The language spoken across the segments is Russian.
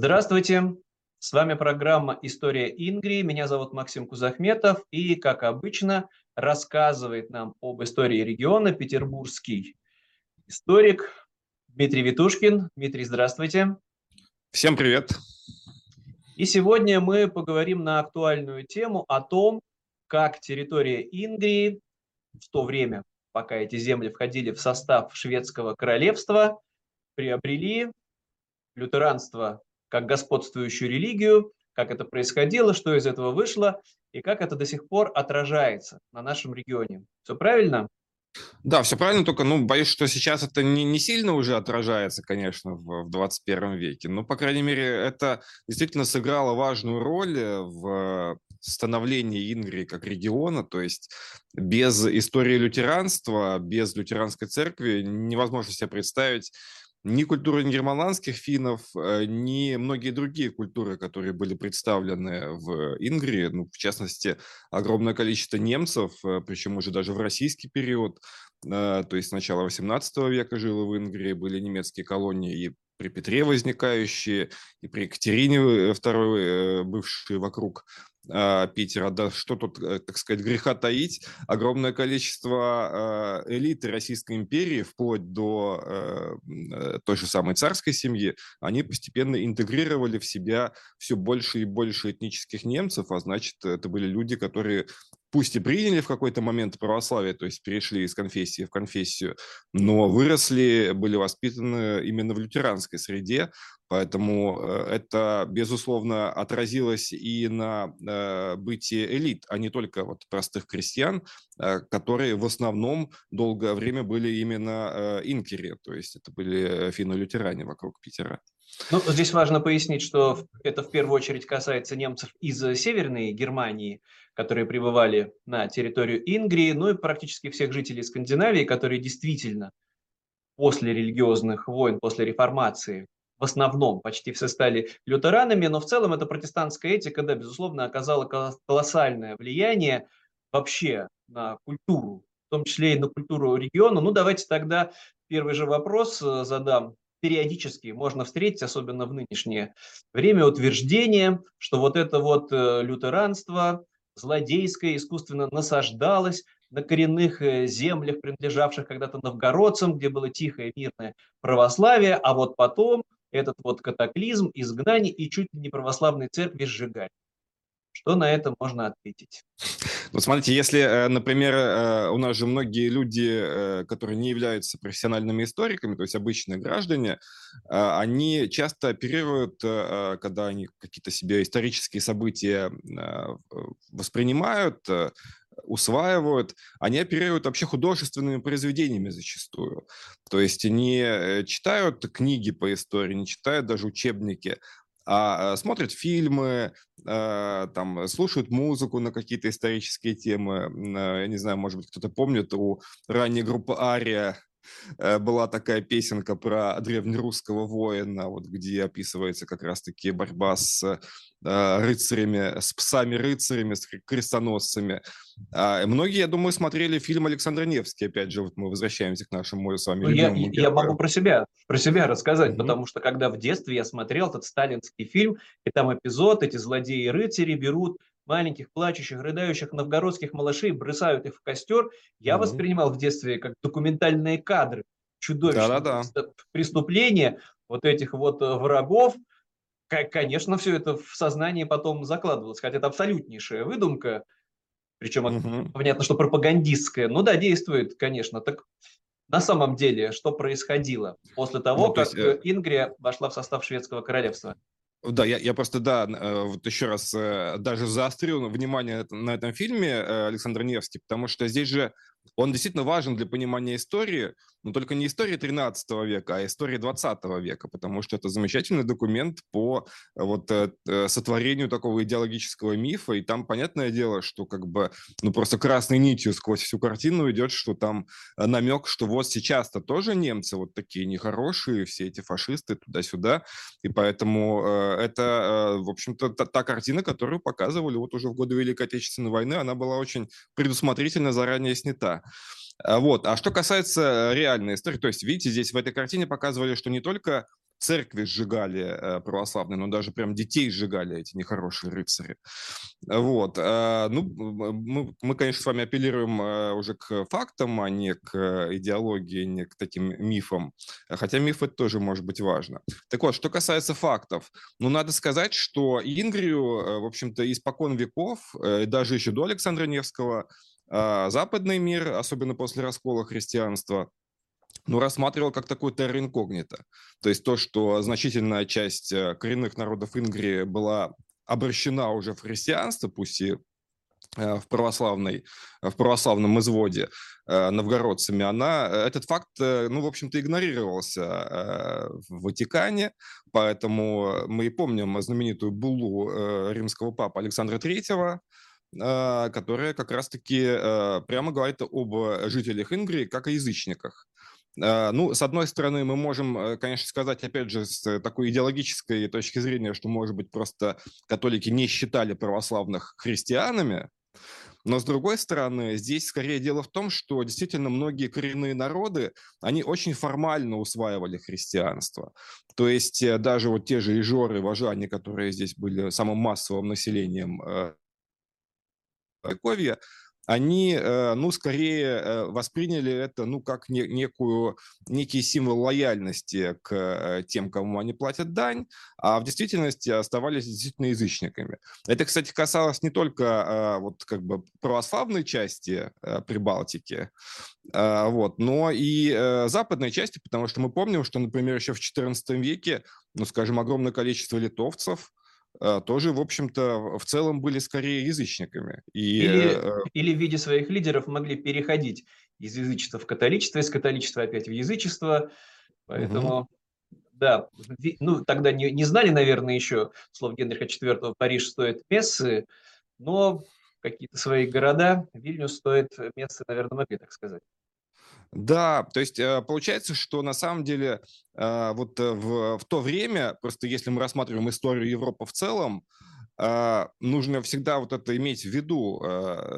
Здравствуйте! С вами программа «История Ингрии». Меня зовут Максим Кузахметов. И, как обычно, рассказывает нам об истории региона петербургский историк Дмитрий Витушкин. Дмитрий, здравствуйте. Всем привет. И сегодня мы поговорим на актуальную тему о том, как территория Ингрии в то время, пока эти земли входили в состав шведского королевства, приобрели лютеранство как господствующую религию, как это происходило, что из этого вышло и как это до сих пор отражается на нашем регионе. Все правильно? Да, все правильно, только, ну, боюсь, что сейчас это не, не сильно уже отражается, конечно, в, в 21 веке. Но, по крайней мере, это действительно сыграло важную роль в становлении Ингрии как региона. То есть без истории лютеранства, без лютеранской церкви невозможно себе представить ни культура германландских финнов, э, ни многие другие культуры, которые были представлены в Ингрии, ну, в частности, огромное количество немцев, э, причем уже даже в российский период, э, то есть с начала 18 века жило в Ингрии, были немецкие колонии и при Петре возникающие, и при Екатерине II, бывшие вокруг Питера, да что тут, э, так сказать, греха таить, огромное количество э, элиты Российской империи, вплоть до э, той же самой царской семьи, они постепенно интегрировали в себя все больше и больше этнических немцев, а значит, это были люди, которые пусть и приняли в какой-то момент православие, то есть перешли из конфессии в конфессию, но выросли, были воспитаны именно в лютеранской среде, поэтому э, это, безусловно, отразилось и на э, бытии элит, а не только вот простых крестьян, э, которые в основном долгое время были именно инкери, то есть это были финно-лютеране вокруг Питера. Ну, здесь важно пояснить, что это в первую очередь касается немцев из Северной Германии, которые пребывали на территорию Ингрии, ну и практически всех жителей Скандинавии, которые действительно после религиозных войн, после реформации, в основном почти все стали лютеранами, но в целом эта протестантская этика, да, безусловно, оказала колоссальное влияние вообще на культуру, в том числе и на культуру региона. Ну, давайте тогда первый же вопрос э, задам периодически можно встретить, особенно в нынешнее время, утверждение, что вот это вот э, лютеранство, злодейское, искусственно насаждалось на коренных э, землях, принадлежавших когда-то новгородцам, где было тихое мирное православие, а вот потом этот вот катаклизм, изгнание и чуть ли не православной церкви сжигали. Что на это можно ответить? Ну, смотрите, если, э, например, э, у нас же многие люди, э, которые не являются профессиональными историками, то есть обычные граждане, они часто оперируют, когда они какие-то себе исторические события воспринимают, усваивают, они оперируют вообще художественными произведениями зачастую. То есть не читают книги по истории, не читают даже учебники, а смотрят фильмы, а, там слушают музыку на какие-то исторические темы. Я не знаю, может быть, кто-то помнит, у ранней группы «Ария» э, была такая песенка про древнерусского воина, вот где описывается как раз-таки борьба с Э, рыцарями, с псами-рыцарями, с крестоносцами. А, многие, я думаю, смотрели фильм Александра Невский, опять же, вот мы возвращаемся к нашему с вами ну, я, я могу про себя, про себя рассказать, mm-hmm. потому что когда в детстве я смотрел этот сталинский фильм, и там эпизод, эти злодеи-рыцари берут маленьких, плачущих, рыдающих новгородских малышей, бросают их в костер, я mm-hmm. воспринимал в детстве как документальные кадры, чудовищные Да-да-да. преступления вот этих вот э, врагов, конечно, все это в сознании потом закладывалось, хотя это абсолютнейшая выдумка, причем угу. понятно, что пропагандистская. Ну да, действует, конечно. Так на самом деле, что происходило после того, ну, как есть, э... Ингрия вошла в состав шведского королевства? Да, я, я просто, да, э, вот еще раз э, даже заострил внимание на этом фильме э, Александр Невский, потому что здесь же он действительно важен для понимания истории, но только не истории 13 века, а истории 20 века, потому что это замечательный документ по э, вот э, э, сотворению такого идеологического мифа, и там понятное дело, что как бы, ну просто красной нитью сквозь всю картину идет, что там намек, что вот сейчас-то тоже немцы вот такие нехорошие, все эти фашисты туда-сюда, и поэтому это, в общем-то, та, та картина, которую показывали вот уже в годы Великой Отечественной войны, она была очень предусмотрительно заранее снята. А, вот. А что касается реальной истории, то есть, видите, здесь в этой картине показывали, что не только церкви сжигали э, православные, но даже прям детей сжигали эти нехорошие рыцари. Вот. Э, ну, мы, мы, конечно, с вами апеллируем э, уже к фактам, а не к идеологии, не к таким мифам. Хотя миф это тоже может быть важно. Так вот, что касается фактов, ну, надо сказать, что Ингрию, в общем-то, испокон веков, даже еще до Александра Невского, западный мир, особенно после раскола христианства, ну, рассматривал как такой терра инкогнито. То есть то, что значительная часть э, коренных народов Ингрии была обращена уже в христианство, пусть и э, в, православной, в православном изводе э, новгородцами, она, этот факт, ну, в общем-то, игнорировался в Ватикане, поэтому мы и помним знаменитую буллу римского папы Александра III, которая как раз-таки прямо говорит об жителях Ингрии как о язычниках. А, ну, с одной стороны, мы можем, э, конечно, сказать, опять же, с такой идеологической точки зрения, что, может быть, просто католики не считали православных христианами, но, с другой стороны, здесь скорее дело в том, что действительно многие коренные народы, они очень формально усваивали христианство. То есть э, даже вот те же ижоры, вожане, которые здесь были самым массовым населением Вековья, они, э, ну, скорее э, восприняли это, ну, как некую, некий символ лояльности к э, тем, кому они платят дань, а в действительности оставались действительно язычниками. Это, кстати, касалось не только вот как бы православной части Прибалтики, вот, но и западной части, потому что мы помним, что, например, еще в XIV веке, ну, скажем, огромное количество литовцев, тоже, в общем-то, в целом были скорее язычниками. И, или, э, или в виде своих лидеров могли переходить из язычества в католичество, из католичества опять в язычество. Поэтому, угу. да, ну тогда не, не знали, наверное, еще слов Генриха IV Париж стоит мессы, но какие-то свои города, Вильнюс стоит мессы, наверное, могли так сказать. Да, то есть э, получается, что на самом деле э, вот э, в, в то время, просто если мы рассматриваем историю Европы в целом, нужно всегда вот это иметь в виду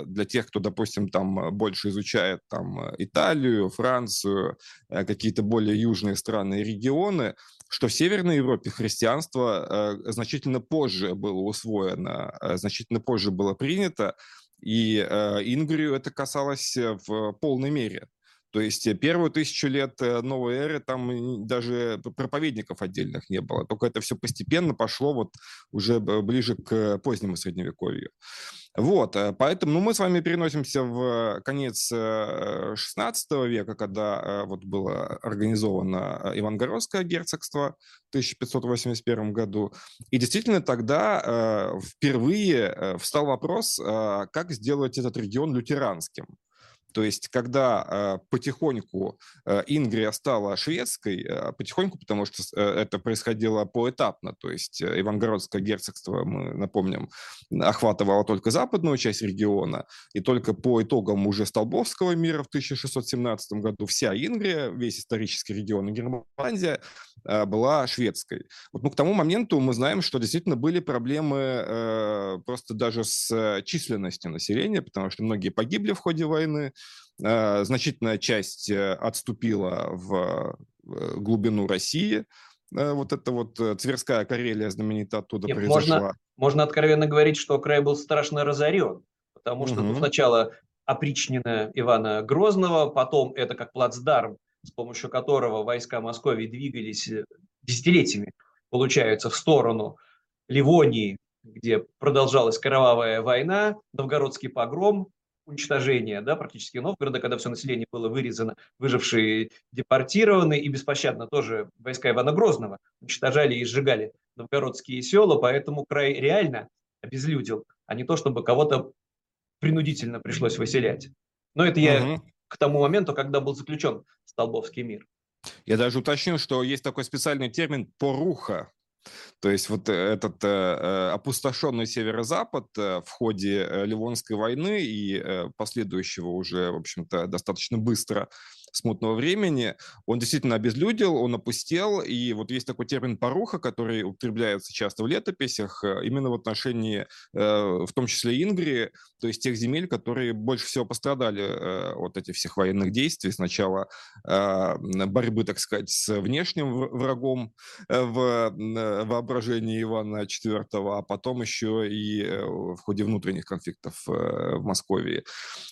для тех, кто, допустим, там больше изучает там Италию, Францию, какие-то более южные страны и регионы, что в Северной Европе христианство значительно позже было усвоено, значительно позже было принято, и Ингрию это касалось в полной мере. То есть э, первую тысячу лет э, новой эры там даже проповедников отдельных не было. Только это все постепенно пошло вот уже ближе к позднему средневековью. Вот, э, поэтому ну, мы с вами переносимся в конец XVI века, когда вот было организовано Ивангородское герцогство в 1581 году. И действительно тогда впервые встал вопрос, как сделать этот регион лютеранским. То есть, когда э, потихоньку э, Ингрия стала шведской, э, потихоньку, потому что э, это происходило поэтапно, то есть э, Ивангородское герцогство, мы напомним, охватывало только западную часть региона, и только по итогам уже Столбовского мира в 1617 году вся Ингрия, весь исторический регион э, была шведской. Вот, ну, к тому моменту мы знаем, что действительно были проблемы э, просто даже с численностью населения, потому что многие погибли в ходе войны, Э, значительная часть э, отступила в э, глубину России. Вот это вот Тверская Карелия знаменитая оттуда Нет, произошла. Можно, можно откровенно говорить, что край был страшно разорен, потому что угу. ну, сначала опричнина Ивана Грозного, потом это как плацдарм, с помощью которого войска Московии двигались десятилетиями, получается, в сторону Ливонии, где продолжалась кровавая война, новгородский погром, уничтожения да, практически Новгорода, когда все население было вырезано, выжившие депортированы, и беспощадно тоже войска Ивана Грозного уничтожали и сжигали новгородские села, поэтому край реально обезлюдил, а не то, чтобы кого-то принудительно пришлось выселять. Но это я угу. к тому моменту, когда был заключен Столбовский мир. Я даже уточнил, что есть такой специальный термин «поруха», то есть вот этот э, э опустошенный северо-запад э, в ходе э, Ливонской войны и э, последующего уже, в общем-то, достаточно быстро смутного времени, он действительно обезлюдил, он опустел, и вот есть такой термин «поруха», который употребляется часто в летописях, э, именно в отношении, в том числе Ингрии, то есть тех земель, которые больше всего пострадали от этих всех военных действий. Сначала борьбы, так сказать, с внешним врагом в воображении Ивана IV, а потом еще и в ходе внутренних конфликтов в Москве.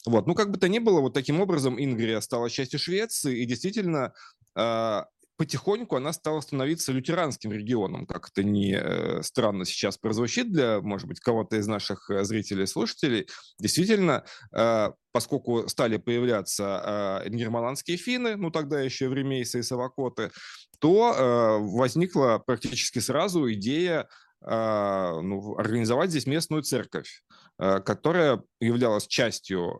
Вот. Ну, как бы то ни было, вот таким образом Ингрия стала частью Швеции, и действительно а, потихоньку она стала становиться лютеранским регионом, как это не э, странно сейчас прозвучит для, может быть, кого-то из наших э, зрителей и слушателей. Действительно, а, поскольку стали появляться а, германские финны, ну тогда еще времейцы и совокоты, то возникла практически сразу идея ну, организовать здесь местную церковь. Которая являлась частью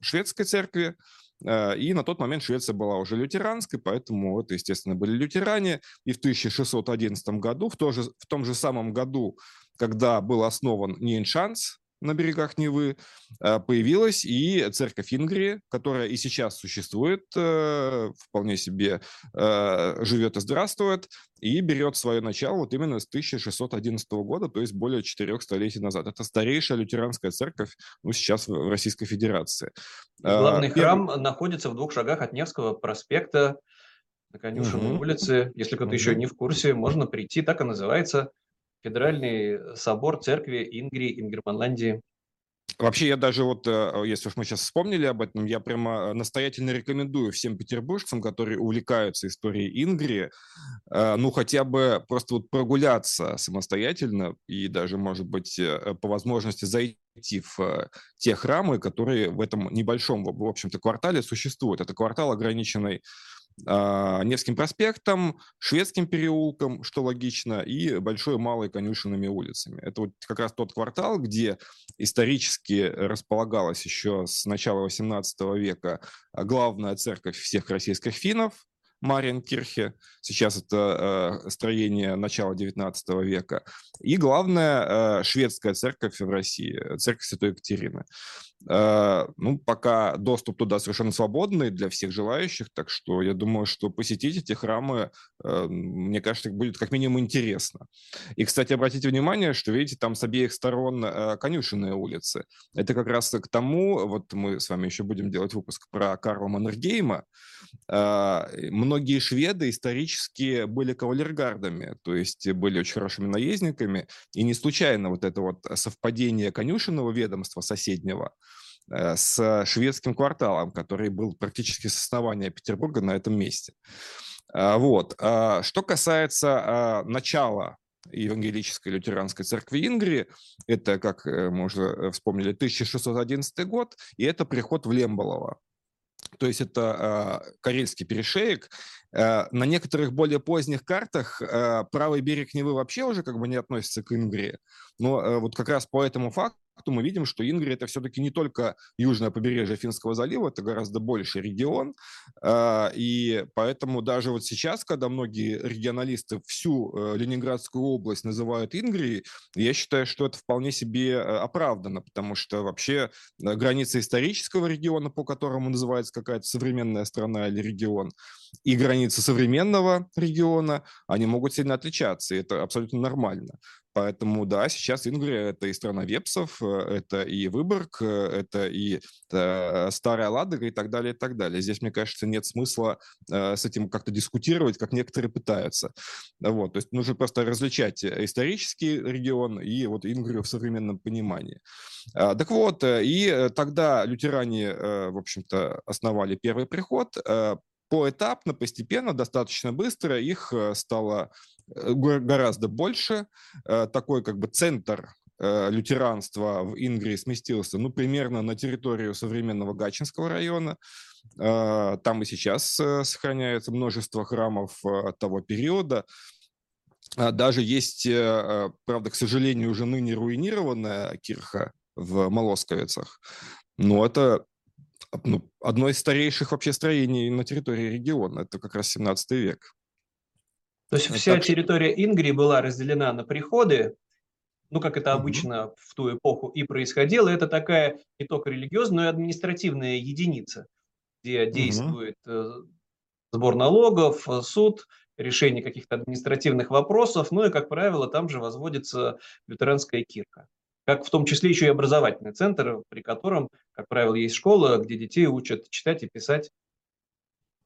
шведской церкви, и на тот момент Швеция была уже лютеранской, поэтому это, естественно, были лютеране. И в 1611 году, в, то же, в том же самом году, когда был основан Нейншанс, на берегах Невы, э, появилась и церковь Ингрии, которая и сейчас существует, э, вполне себе э, живет и здравствует, и берет свое начало вот именно с 1611 года, то есть более четырех столетий назад. Это старейшая лютеранская церковь ну, сейчас в Российской Федерации. Главный храм находится в двух шагах от Невского проспекта, на Конюшенной угу. улице. Если кто-то угу. еще не в курсе, можно прийти, так и называется Федеральный собор церкви Ингрии Ингерманландии. Вообще, я даже вот, э, если уж мы сейчас вспомнили об этом, я прямо настоятельно рекомендую всем петербуржцам, которые увлекаются историей Ингрии, э, ну, хотя бы просто вот прогуляться самостоятельно и даже, может быть, э, по возможности зайти в те храмы, которые в этом небольшом, в общем-то, квартале существуют. Это квартал, ограниченный Невским проспектом, Шведским переулком, что логично, и Большой Малой Конюшенными улицами. Это вот как раз тот квартал, где исторически располагалась еще с начала XVIII века главная церковь всех российских финнов, Маринкирхе. Сейчас это э, строение начала XIX века. И главная э, шведская церковь в России, церковь Святой Екатерины. Э, ну, пока доступ туда совершенно свободный для всех желающих, так что я думаю, что посетить эти храмы, э, мне кажется, будет как минимум интересно. И, кстати, обратите внимание, что, видите, там с обеих сторон э, конюшенные улицы. Это как раз к тому, вот мы с вами еще будем делать выпуск про Карла Маннергейма, многие шведы исторически были кавалергардами, то есть были очень хорошими наездниками, и не случайно вот это вот совпадение конюшенного ведомства соседнего с шведским кварталом, который был практически с основания Петербурга на этом месте. А, вот. А, что касается а, начала Евангелической лютеранской церкви Ингрии. Это, как э, мы уже э, вспомнили, 1611 год, и это приход в Лемболово то есть это э, Карельский перешеек. Э, на некоторых более поздних картах э, правый берег Невы вообще уже как бы не относится к Ингрии. Но э, вот как раз по этому факту мы видим, что Ингрия это все-таки не только южное побережье Финского залива, это гораздо больший регион. И поэтому даже вот сейчас, когда многие регионалисты всю Ленинградскую область называют Ингрией, я считаю, что это вполне себе оправдано, потому что вообще граница исторического региона, по которому называется какая-то современная страна или регион, и границы современного региона, они могут сильно отличаться, и это абсолютно нормально. Поэтому, да, сейчас Ингрия – это и страна вепсов, э, это и Выборг, э, это и э, Старая Ладога и так далее, и так далее. Здесь, мне кажется, нет смысла с этим как-то дискутировать, как некоторые пытаются. Вот, то есть нужно просто различать исторический регион и вот Ингрию в современном понимании. А, так вот, и тогда лютеране, в общем-то, основали первый приход, поэтапно, постепенно, достаточно быстро их стало Э, гораздо больше. Э, такой как бы центр э, лютеранства в Ингрии сместился, ну, примерно на территорию современного Гачинского района. Там и сейчас сохраняется множество храмов того периода. Даже есть, правда, к сожалению, уже ныне руинированная кирха в Молосковицах. Но это ну, одно из старейших вообще строений на территории региона. Это как раз 17 век. То есть вся так территория Ингрии была разделена на приходы, ну, как это обычно угу. в ту эпоху и происходило. Это такая не только религиозная, но и административная единица. где угу. действует сбор налогов, суд, решение каких-то административных вопросов, ну и, как правило, там же возводится лютеранская кирка. Как в том числе еще и образовательный центр, при котором, как правило, есть школа, где детей учат читать и писать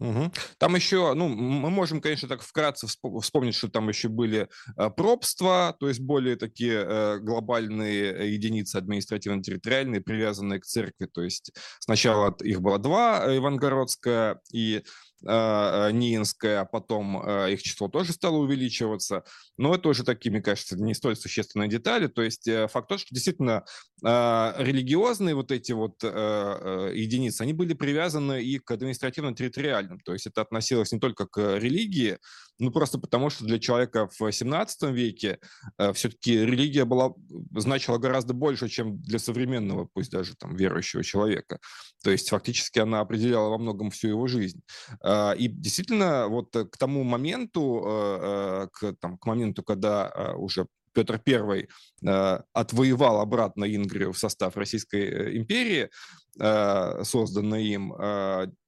Угу. Там еще, ну, мы можем, конечно, так вкратце вспомнить, что там еще были э, пробства, то есть более такие э, глобальные единицы административно-территориальные, привязанные к церкви. То есть сначала их было два, э, Ивангородская и Ниинская, а потом а, их число тоже стало увеличиваться. Но это уже такие, мне кажется, не столь существенные детали. То есть э, факт тот, что действительно религиозные вот эти вот единицы, они были привязаны и к административно-территориальным. То есть это относилось не только к религии, ну, просто потому, что для человека в 17 веке э, все-таки религия была, значила гораздо больше, чем для современного, пусть даже там верующего человека. То есть фактически она определяла во многом всю его жизнь. Э, и действительно, вот к тому моменту, э, э к, там, к моменту, когда э, уже Петр I э, отвоевал обратно Ингрию в состав Российской э, империи, э, созданной им,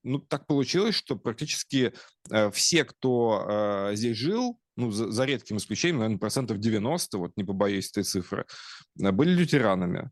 ну, так получилось, что практически все, кто здесь жил, ну, за, за редким исключением, наверное, процентов 90, вот не побоюсь этой цифры, были лютеранами.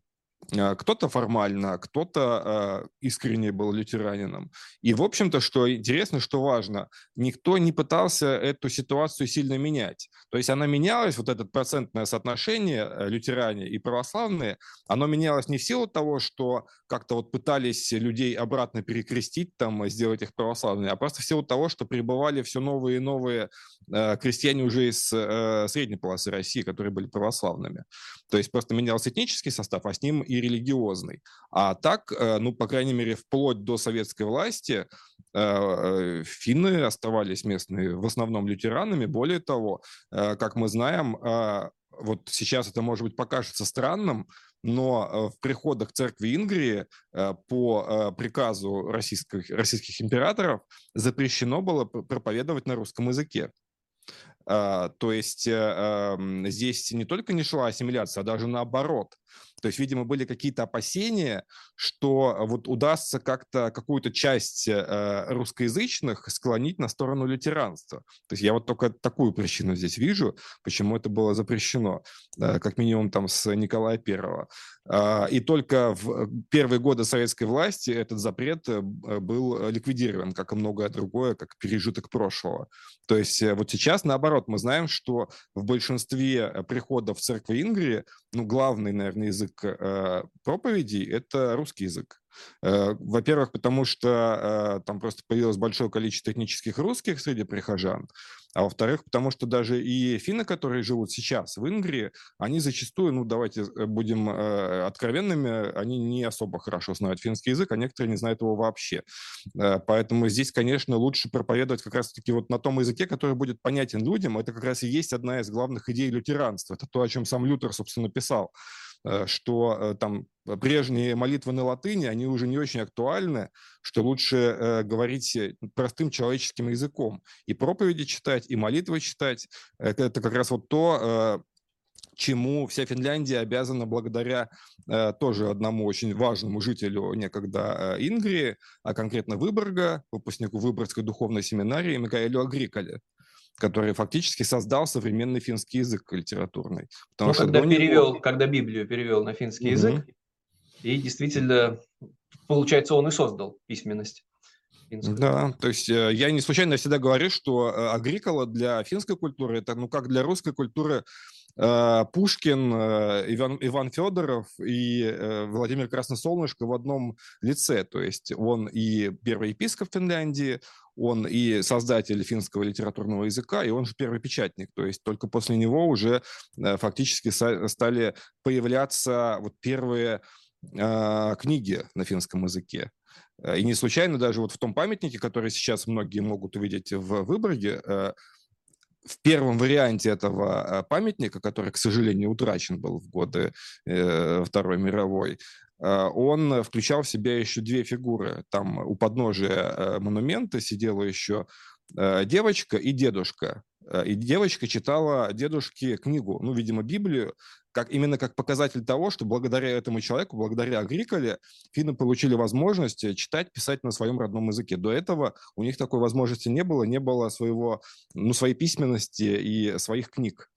А, кто-то формально, кто-то э, искренне был лютеранином. И, в общем-то, что интересно, что важно, никто не пытался эту ситуацию сильно менять. То есть она менялась, вот это процентное соотношение э, лютеране и православные, оно менялось не в силу того, что как-то вот пытались людей обратно перекрестить, там, сделать их православными, а просто в силу того, что прибывали все новые и новые э, крестьяне уже из э, средней полосы России, которые были православными. То есть просто менялся этнический состав, а с ним и религиозный. А так, э, ну, по крайней мере, вплоть до советской власти э, э, финны оставались местные в основном лютеранами. Более того, как мы знаем, вот сейчас это, может быть, покажется странным, но в приходах церкви Ингрии по приказу российских, российских императоров запрещено было проповедовать на русском языке. А, то есть э, здесь не только не шла ассимиляция, а даже наоборот. То есть, видимо, были какие-то опасения, что вот удастся как-то какую-то часть э, русскоязычных склонить на сторону лютеранства. То есть я вот только такую причину здесь вижу, почему это было запрещено, э, как минимум там с Николая Первого. А, и только в первые годы советской власти этот запрет был ликвидирован, как и многое другое, как пережиток прошлого. То есть вот сейчас, наоборот, мы знаем, что в большинстве приходов в церкви Ингрии, ну, главный, наверное, язык э, проповедей – это русский язык. Э, во-первых, потому что э, там просто появилось большое количество этнических русских среди прихожан, а во-вторых, потому что даже и финны, которые живут сейчас в Ингрии, они зачастую, ну давайте э, будем откровенными, они не особо хорошо знают финский язык, а некоторые не знают его вообще. Поэтому здесь, конечно, лучше проповедовать как раз-таки вот на том языке, который будет понятен людям. Это как раз и есть одна из главных идей лютеранства. Это то, о чем сам Лютер, собственно, писал что там прежние молитвы на латыни, они уже не очень актуальны, что лучше э, говорить э, простым человеческим языком. И проповеди читать, и молитвы читать. Это, как раз вот то, э, чему вся Финляндия обязана благодаря э, тоже одному очень важному жителю некогда э, Ингрии, а конкретно Выборга, выпускнику Выборгской духовной семинарии Микаэлю Агриколе который фактически создал современный финский язык литературный. Потому ну, что когда перевел, него... когда Библию перевел на финский угу. язык, и действительно, получается, он и создал письменность. Финскую. Да, то есть э, я не случайно всегда говорю, что э, агрикола для финской культуры это, ну, как для русской культуры э, Пушкин, Иван, Иван Федоров и Владимир Красносолнышко в одном лице. То есть он и первый епископ Финляндии, он и создатель финского литературного языка, и он же первый печатник. То есть только после него уже фактически стали появляться вот первые э, книги на финском языке. Э, и не случайно даже вот в том памятнике, который сейчас многие могут увидеть в Выборге, э, в первом варианте этого э, памятника, который, к сожалению, утрачен был в годы Второй мировой, он включал в себя еще две фигуры. Там у подножия монумента сидела еще девочка и дедушка и девочка читала дедушке книгу, ну, видимо, Библию, как, именно как показатель того, что благодаря этому человеку, благодаря Агриколе, финны получили возможность читать, писать на своем родном языке. До этого у них такой возможности не было, не было своего, ну, своей письменности и своих книг.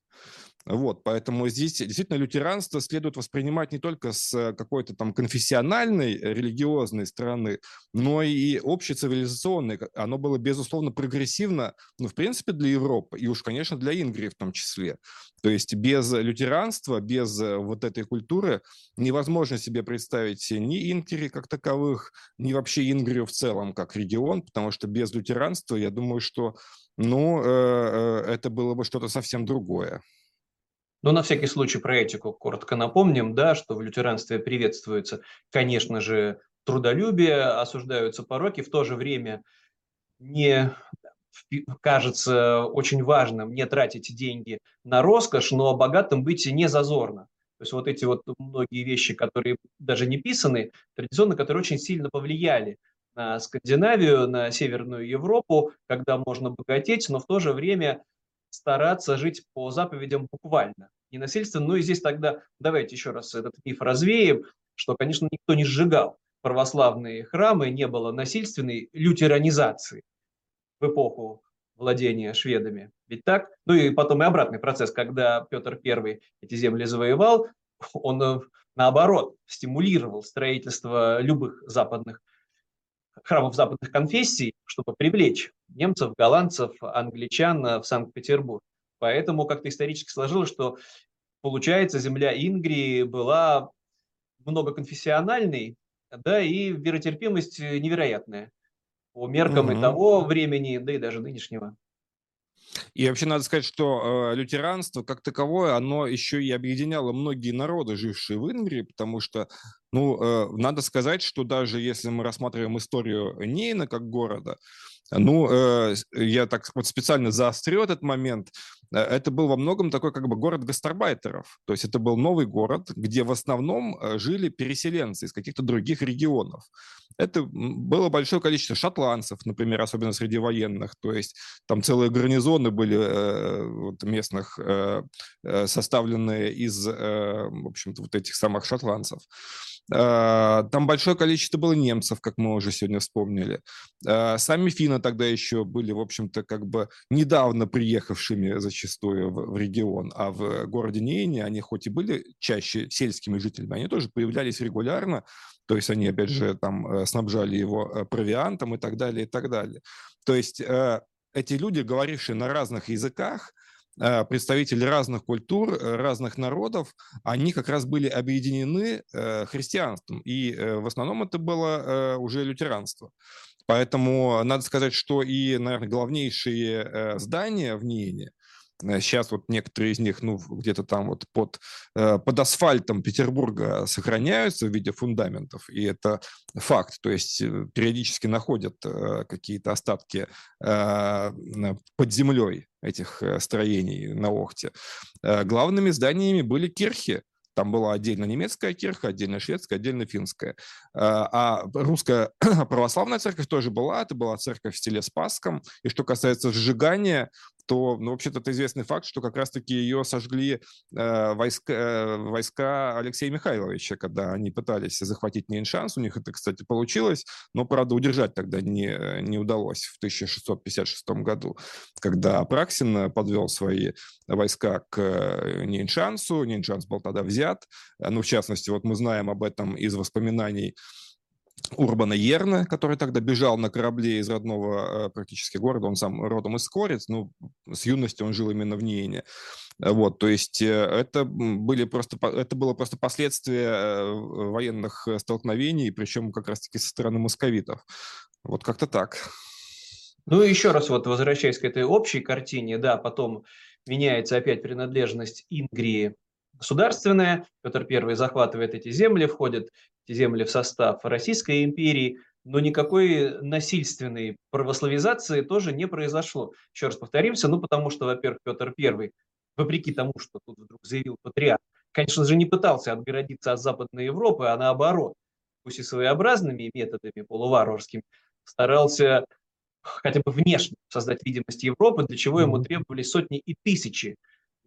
Вот, поэтому здесь действительно лютеранство следует воспринимать не только с какой-то там конфессиональной, религиозной стороны, но и общецивилизационной. Оно было, безусловно, прогрессивно, ну, в принципе, для Европы, и уж, конечно, для Ингрии в том числе. То есть без лютеранства, без вот этой культуры невозможно себе представить ни Ингрии как таковых, ни вообще Ингрию в целом как регион, потому что без лютеранства, я думаю, что ну, э, э, это было бы что-то совсем другое. Но на всякий случай про этику коротко напомним, да, что в лютеранстве приветствуется, конечно же, трудолюбие, осуждаются пороки, в то же время не кажется очень важным не тратить деньги на роскошь, но богатым быть не зазорно. То есть вот эти вот многие вещи, которые даже не писаны, традиционно, которые очень сильно повлияли на Скандинавию, на Северную Европу, когда можно богатеть, но в то же время стараться жить по заповедям буквально, не насильственно. Ну и здесь тогда давайте еще раз этот миф развеем, что, конечно, никто не сжигал православные храмы, не было насильственной лютеранизации в эпоху владения шведами. Ведь так? Ну и потом и обратный процесс, когда Петр I эти земли завоевал, он э, наоборот стимулировал строительство любых западных храмов западных конфессий, чтобы привлечь немцев, голландцев, англичан в Санкт-Петербург. Поэтому как-то исторически сложилось, что, получается, земля Ингрии была многоконфессиональной, да, и веротерпимость невероятная по меркам угу. и того времени, да и даже нынешнего. И вообще надо сказать, что э, лютеранство как таковое, оно еще и объединяло многие народы, жившие в Ингрии, потому что, ну, э, надо сказать, что даже если мы рассматриваем историю Нейна как города, ну, э, я так вот специально заострю этот момент. Э, это был во многом такой как бы город гастарбайтеров. То есть это был новый город, где в основном э, жили переселенцы из каких-то других регионов. Это было большое количество шотландцев, например, особенно среди военных. То есть там целые гарнизоны были вот, местных, составленные из, в общем-то, вот этих самых шотландцев. А, там большое количество было немцев, как мы уже сегодня вспомнили. А, сами финны тогда еще были, в общем-то, как бы недавно приехавшими зачастую в, в регион, а в городе Нейне они хоть и были чаще сельскими жителями, они тоже появлялись регулярно, то есть они, опять же, там э, снабжали его э, провиантом и так далее, и так далее. То есть э, эти люди, говорившие на разных языках, представители разных культур, э, разных народов, они как раз были объединены э, христианством. И в основном это было уже лютеранство. Поэтому надо сказать, что и, наверное, главнейшие здания в Ниене, Сейчас вот некоторые из них, ну, где-то там вот под, под асфальтом Петербурга сохраняются в виде фундаментов, и это факт. То есть периодически находят какие-то остатки под землей этих э, строений на Охте, э, главными зданиями были кирхи. Там была отдельно немецкая кирха, отдельно шведская, отдельно финская. Э, а русская православная церковь тоже была. Это была церковь в стиле Спасском. И что касается сжигания, то, ну, вообще-то это известный факт, что как раз-таки ее сожгли э, войска, э, войска Алексея Михайловича, когда они пытались захватить Нейншанс. У них это, кстати, получилось, но, правда, удержать тогда не, не удалось в 1656 году, когда Апраксин подвел свои войска к э, Нейншансу. Нейншанс был тогда взят. Ну, в частности, вот мы знаем об этом из воспоминаний Урбана Ерна, который тогда бежал на корабле из родного э, практически города, он сам родом из Скорец, ну, с юности он жил именно в Ниене. Вот, то есть э, это, были просто, это было просто последствие э, военных столкновений, причем как раз-таки со стороны московитов. Вот как-то так. Ну и еще раз вот возвращаясь к этой общей картине, да, потом меняется опять принадлежность Ингрии государственная. Петр I захватывает эти земли, входят эти земли в состав Российской империи, но никакой насильственной православизации тоже не произошло. Еще раз повторимся, ну потому что, во-первых, Петр I, вопреки тому, что тут вдруг заявил патриарх, конечно же, не пытался отгородиться от Западной Европы, а наоборот, пусть и своеобразными методами полуварварскими, старался хотя бы внешне создать видимость Европы, для чего ему требовались сотни и тысячи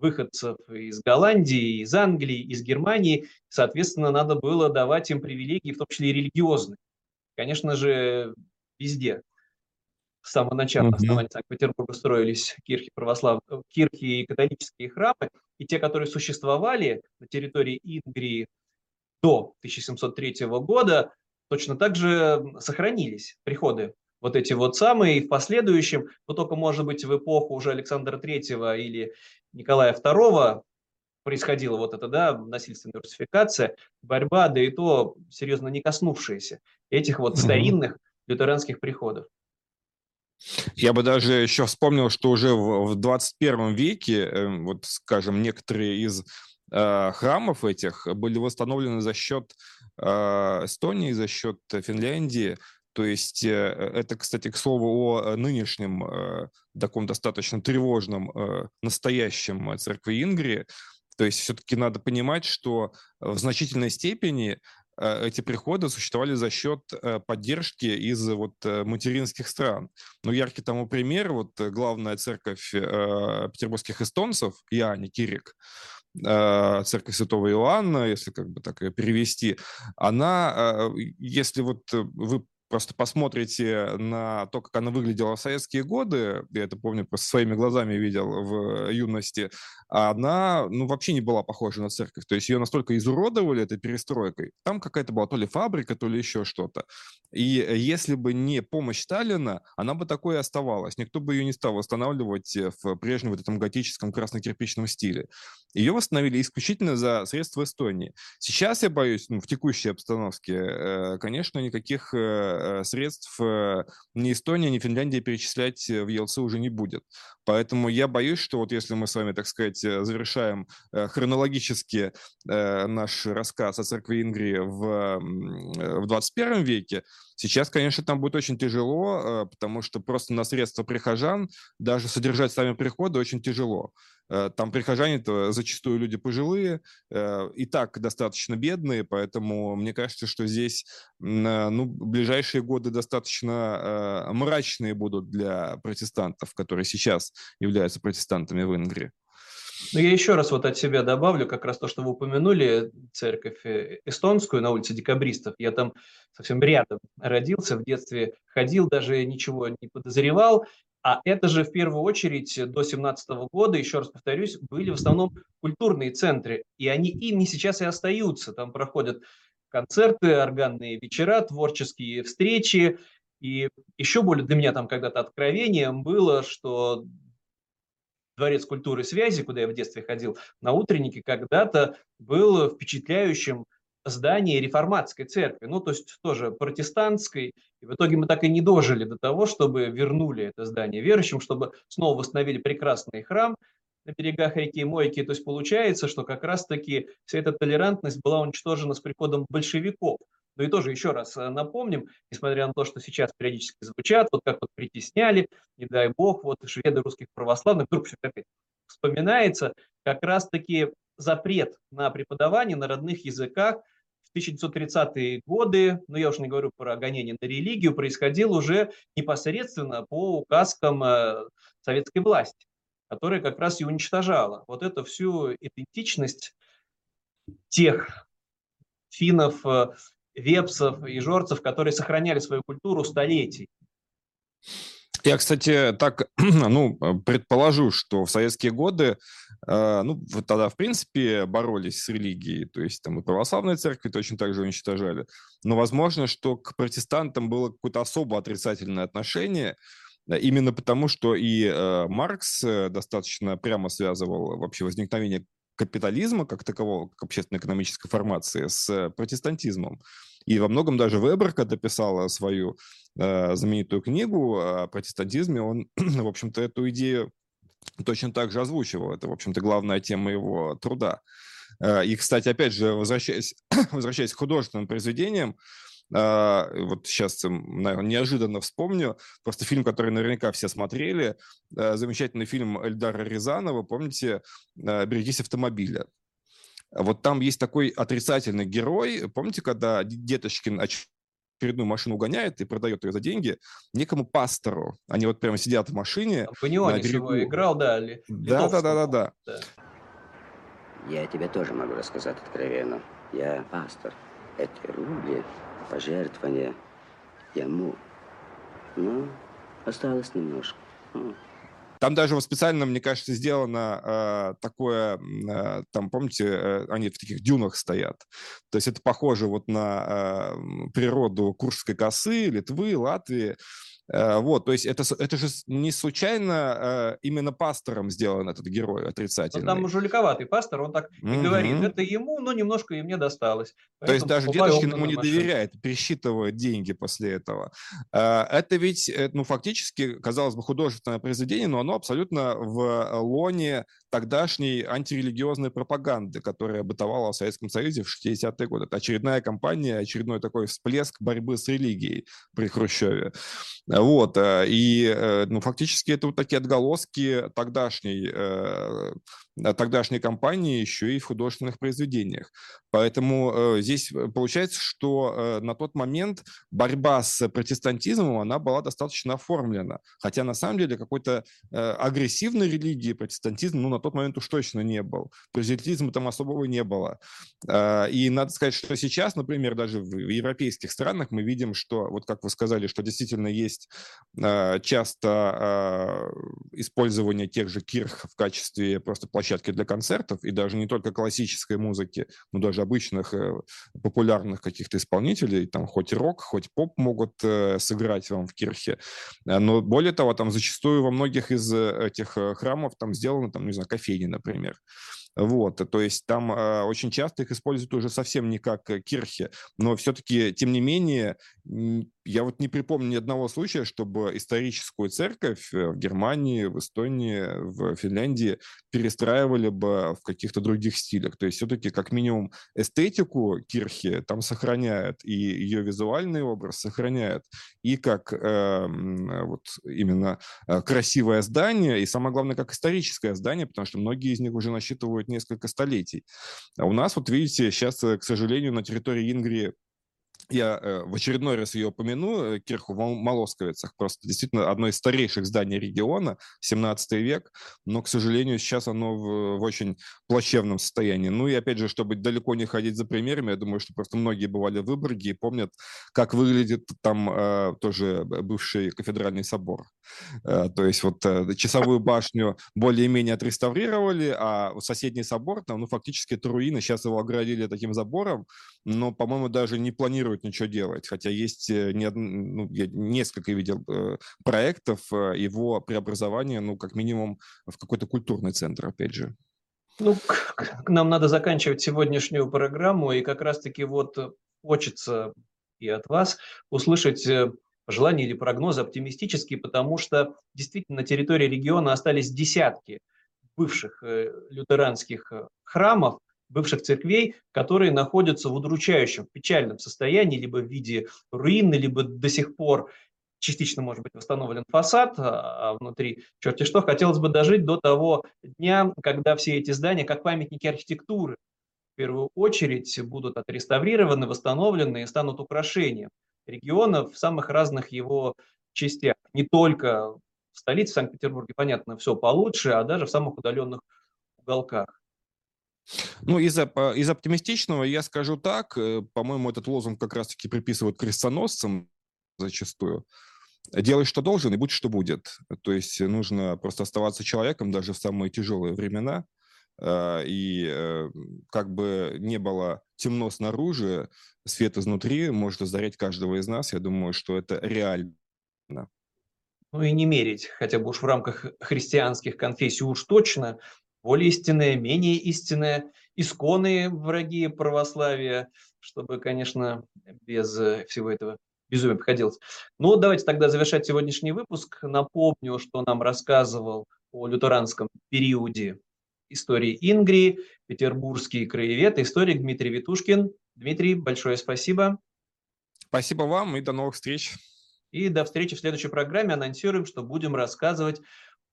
выходцев из Голландии, из Англии, из Германии. Соответственно, надо было давать им привилегии, в том числе и религиозные. Конечно же, везде. С самого начала mm-hmm. основания Санкт-Петербурга строились кирхи православные, э, кирхи и католические храмы, и те, которые существовали на территории Ингрии до 1703 года, точно так же сохранились приходы вот эти вот самые, и в последующем, но только, может быть, в эпоху уже Александра Третьего или Николая II происходила вот эта, да, насильственная русификация, борьба, да и то серьезно не коснувшаяся этих вот старинных лютеранских приходов. Я бы даже еще вспомнил, что уже в 21 веке, эм, вот, скажем, некоторые из э, храмов этих были восстановлены за счет э, Эстонии, за счет Финляндии. То есть э, это, кстати, к слову о нынешнем таком достаточно тревожном настоящем церкви Ингрии. То есть все-таки надо понимать, что в значительной степени Э, эти приходы существовали за счет э, поддержки из вот э, материнских стран. Ну, яркий тому пример, вот главная церковь петербургских эстонцев, Иоанне Кирик, церковь святого Иоанна, если как бы так перевести, она, если вот вы просто посмотрите на то, как она выглядела в советские годы, я это помню, просто своими глазами видел в юности, она, ну, вообще не была похожа на церковь. То есть ее настолько изуродовали этой перестройкой. Там какая-то была то ли фабрика, то ли еще что-то. И если бы не помощь Сталина, она бы такой и оставалась. Никто бы ее не стал восстанавливать в прежнем вот этом готическом красно-кирпичном стиле. Ее восстановили исключительно за средства Эстонии. Сейчас, я боюсь, ну, в текущей обстановке, э, конечно, никаких э, Э, средств э, ни Эстония, ни Финляндия перечислять в ЕЛЦ уже не будет. Поэтому я боюсь, что вот если мы с вами, так сказать, э, завершаем хронологически наш рассказ о церкви Ингрии в, в 21 веке, сейчас, конечно, там будет очень тяжело, потому что просто на средства прихожан даже содержать сами приходы очень тяжело. Э, там прихожане-то зачастую люди пожилые, э, и так достаточно бедные, поэтому мне кажется, что здесь э, ну, ближайшие годы достаточно мрачные будут для протестантов, которые сейчас являются протестантами в Ингрии. Ну, я еще раз вот от себя добавлю, как раз то, что вы упомянули, церковь эстонскую на улице Декабристов. Я там совсем рядом родился, в детстве ходил, даже ничего не подозревал. А это же в первую очередь до 17 года, еще раз повторюсь, были в основном культурные центры, и они ими сейчас и остаются. Там проходят концерты, органные вечера, творческие встречи. И еще более для меня там когда-то откровением было, что Дворец культуры и связи, куда я в детстве ходил, на утреннике когда-то был впечатляющим здание реформатской церкви, ну, то есть тоже протестантской, и в итоге мы так и не дожили до того, чтобы вернули это здание верующим, чтобы снова восстановили прекрасный храм на берегах реки Мойки. То есть получается, что как раз-таки вся эта толерантность была уничтожена с приходом большевиков. Ну и тоже еще раз э, напомним, несмотря на то, что сейчас периодически звучат, вот как вот притесняли, не дай бог, вот шведы русских православных, вдруг все опять вспоминается, как раз-таки запрет на преподавание на родных языках в 1930-е годы, ну я уж не говорю про гонение на религию, происходил уже непосредственно по указкам э, советской власти, которая как раз и уничтожала вот эту всю идентичность тех финнов, э, вепсов и жорцев, которые сохраняли свою культуру столетий. Я, кстати, так, ну, предположу, что в советские годы, э, ну, тогда, в принципе, боролись с религией, то есть там и православные церкви точно так же уничтожали, но возможно, что к протестантам было какое-то особо отрицательное отношение, именно потому, что и э, Маркс э, достаточно прямо связывал вообще возникновение капитализма как такового, как общественно-экономической формации, с протестантизмом. И во многом даже Вебер, когда писал свою э, знаменитую книгу о протестантизме, он, в общем-то, эту идею точно так же озвучивал. Это, в общем-то, главная тема его труда. Э, и, кстати, опять же, возвращаясь, возвращаясь к художественным произведениям, э, вот сейчас, наверное, неожиданно вспомню, просто фильм, который наверняка все смотрели, э, замечательный фильм Эльдара Рязанова, помните, «Берегись автомобиля». Вот там есть такой отрицательный герой. Помните, когда Деточкин очередную машину угоняет и продает ее за деньги некому пастору. Они вот прямо сидят в машине. В Банионе всего играл, да. Ли, да, да, да, да, да, да. Я тебе тоже могу рассказать откровенно. Я пастор. Эти рубли, пожертвования ему. Ну, осталось немножко. Там даже вот специально, мне кажется, сделано э, такое, э, там, помните, э, они в таких дюнах стоят. То есть это похоже вот на э, природу Куршской косы, Литвы, Латвии. Э, вот, то есть это, это же не случайно э, именно пастором сделан этот герой отрицательный. Но там жуликоватый пастор, он так и говорит, это ему, но немножко и мне досталось. То есть даже Деточкин ему не доверяет, пересчитывает деньги после этого. Э, это ведь, ну, фактически, казалось бы, художественное произведение, но оно абсолютно в лоне тогдашней антирелигиозной пропаганды, которая бытовала в Советском Союзе в 60-е годы. Это очередная кампания, очередной такой всплеск борьбы с религией при Хрущеве. Вот, э, и, э, ну, фактически это вот такие отголоски тогдашней э, тогдашней компании еще и в художественных произведениях. Поэтому э, здесь э, получается, что э, на тот момент борьба с протестантизмом, она была достаточно оформлена. Хотя на самом деле какой-то агрессивной религии протестантизм, ну, на тот момент уж точно не был. Прозелитизма там особого не было. И надо сказать, что сейчас, например, даже в европейских странах мы видим, что, вот как вы сказали, что действительно есть часто использование тех же кирх в качестве просто площадки для концертов, и даже не только классической музыки, но даже обычных э, популярных каких-то исполнителей, там хоть рок, хоть поп могут э, сыграть вам в кирхе. Э, но более того, там зачастую во многих из этих храмов там сделаны, там, не знаю, кофейни, например. Вот, то есть там э, очень часто их используют уже совсем не как кирхи, но все-таки, тем не менее, я вот не припомню ни одного случая, чтобы историческую церковь в Германии, в Эстонии, в Финляндии перестраивали бы в каких-то других стилях. То есть все-таки как минимум эстетику кирхи там сохраняют, и ее визуальный образ сохраняют, и как э, вот именно э, красивое здание, и самое главное, как историческое здание, потому что многие из них уже насчитывают несколько столетий. А у нас, вот видите, сейчас, э, к сожалению, на территории Ингрии я э, в очередной раз ее упомяну, э, кирху в Молосковицах, просто действительно одно из старейших зданий региона, 17 век, но, к сожалению, сейчас оно в, в очень плачевном состоянии. Ну и, опять же, чтобы далеко не ходить за примерами, я думаю, что просто многие бывали в Выборге и помнят, как выглядит там э, тоже бывший кафедральный собор. Э, то есть вот э, часовую башню более-менее отреставрировали, а соседний собор, там, ну, фактически это руины, сейчас его оградили таким забором, но, по-моему, даже не планируют ничего делать, хотя есть э, не, ну, я несколько видел э, проектов э, его преобразования, ну, как минимум, в какой-то культурный центр, опять же. Ну, нам надо заканчивать сегодняшнюю программу, и как раз-таки вот хочется и от вас услышать пожелания или прогнозы оптимистические, потому что действительно на территории региона остались десятки бывших лютеранских храмов, бывших церквей, которые находятся в удручающем, печальном состоянии, либо в виде руины, либо до сих пор частично может быть восстановлен фасад, а, а внутри черти что. Хотелось бы дожить до того дня, когда все эти здания, как памятники архитектуры, в первую очередь будут отреставрированы, восстановлены и станут украшением региона в самых разных его частях. Не только в столице Санкт-Петербурге, понятно, все получше, а даже в самых удаленных уголках. Ну, из, из оптимистичного я скажу так, э, по-моему, этот лозунг как раз-таки приписывают крестоносцам зачастую. Делай, что должен, и будь, что будет. То есть нужно просто оставаться человеком даже в самые тяжелые времена. Э, и э, как бы не было темно снаружи, свет изнутри может озарять каждого из нас. Я думаю, что это реально. Ну и не мерить, хотя бы уж в рамках христианских конфессий уж точно, более истинное, менее истинное, исконные враги православия, чтобы, конечно, без э, всего этого безумия обходилось. Ну, давайте тогда завершать сегодняшний выпуск. Напомню, что нам рассказывал о лютеранском периоде истории Ингрии, петербургский краевед, историк Дмитрий Витушкин. Дмитрий, большое спасибо. Спасибо вам и до новых встреч. И до встречи в следующей программе. Анонсируем, что будем рассказывать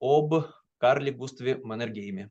об Карле Густаве Маннергейме.